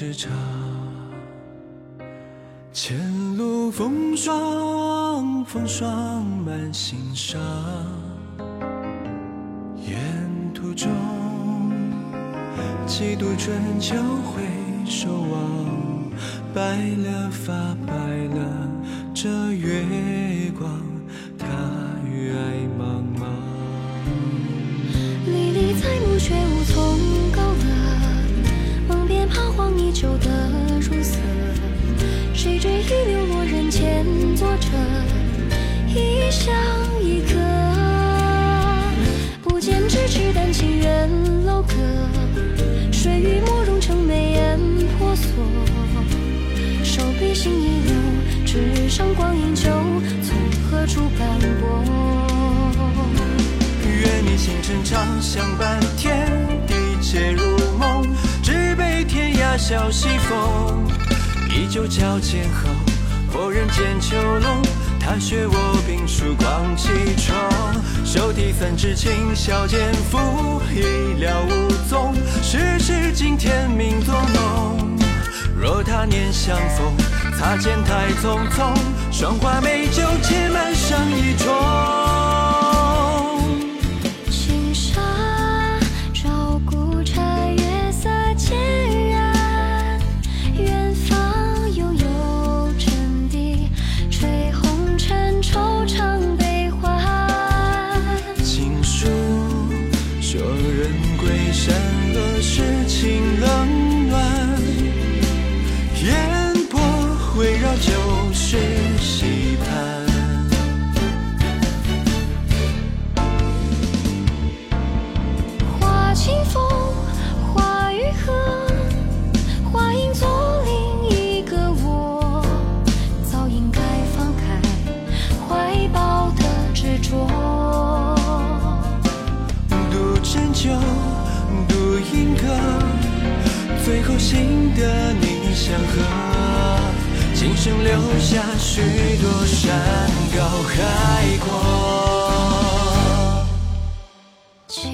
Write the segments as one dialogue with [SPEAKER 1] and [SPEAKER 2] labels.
[SPEAKER 1] 少年不知差。前路风霜，风霜满心伤。沿途中，几度春秋回首望，白了发，白了这月光，它与爱茫茫。
[SPEAKER 2] 历历在目，却无。彷徨已久的如色，谁追忆流落人间，作者一乡一客。不见咫尺，但情缘楼阁。水与墨融成眉眼婆娑，手笔心一流，纸上光阴旧，从何处斑驳？
[SPEAKER 1] 愿你星辰长相伴，天地皆如。悲天涯笑西风，依旧交剑后，或人间囚笼。踏雪卧冰曙光几重，手提三支琴，笑剑赋，一了无踪。世事惊天命作弄，若他年相逢，擦肩太匆匆，霜花美酒，且满上一盅。归山河是情冷暖，烟波围绕旧时溪畔。
[SPEAKER 2] 花清风，花雨荷，花影作另一个我，早应该放开怀抱的执着。
[SPEAKER 1] 读针灸，读音歌，最后幸得你相和。今生留下许多山高海阔。
[SPEAKER 2] 青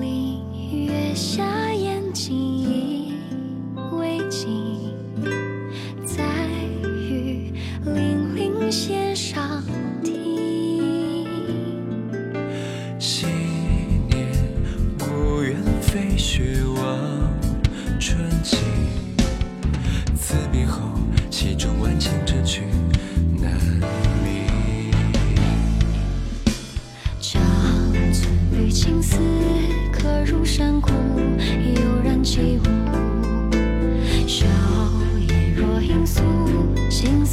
[SPEAKER 2] 林月下，眼睛已为镜，在雨霖铃弦上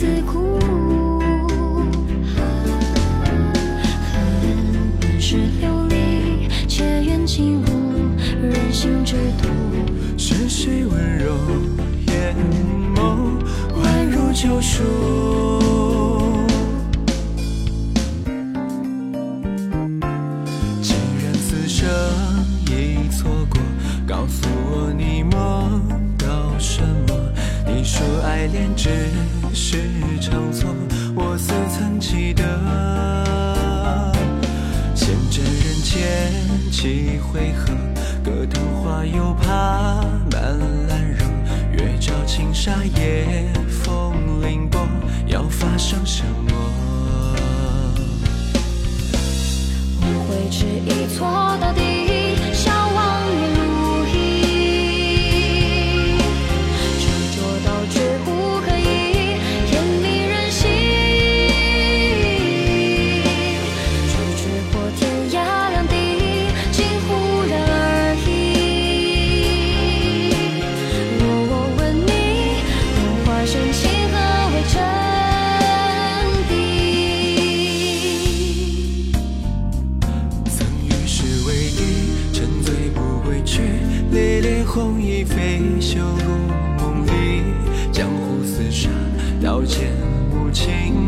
[SPEAKER 2] 心似苦。恨本是流离，且愿进入人心之毒。
[SPEAKER 1] 是谁温柔眼眸，宛如救赎？爱恋只是场错，我似曾记得。闲着人间几回合，隔藤花又怕满兰若。月照青纱夜风凌波，要发生什么？
[SPEAKER 2] 无悔只一错到底，
[SPEAKER 1] 红衣飞袖入梦里，江湖厮杀，刀剑无情，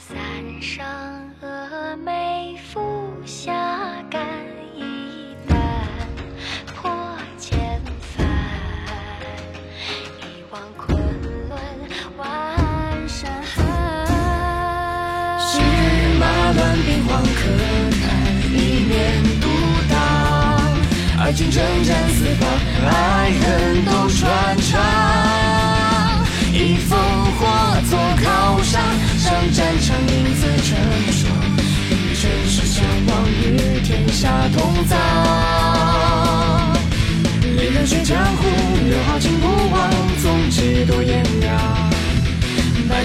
[SPEAKER 1] 三生峨眉伏下干一担，破千帆，一往昆仑万山寒。
[SPEAKER 2] 是马乱兵荒可叹，一面独当。而今征战四方，爱恨都传唱。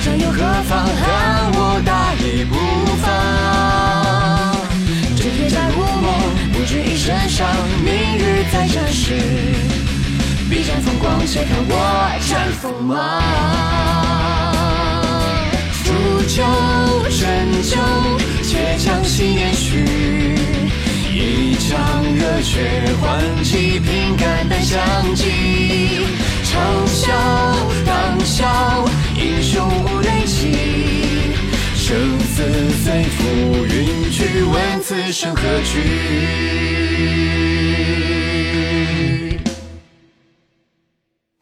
[SPEAKER 2] 战又何妨？喊我大义不放。这铁甲如梦，不知一身伤。明日再战时，必战风光，且看我战锋芒。煮酒斟酒，且将心念许。一腔热血换几瓶肝胆相济，长啸当笑，英雄无泪泣。生死随浮云去，问此生何惧？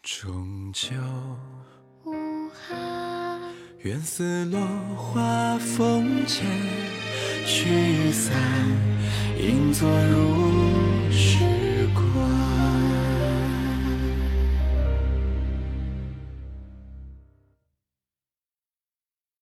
[SPEAKER 2] 终究。
[SPEAKER 1] 无憾。
[SPEAKER 2] 愿似落花风前驱散，应作如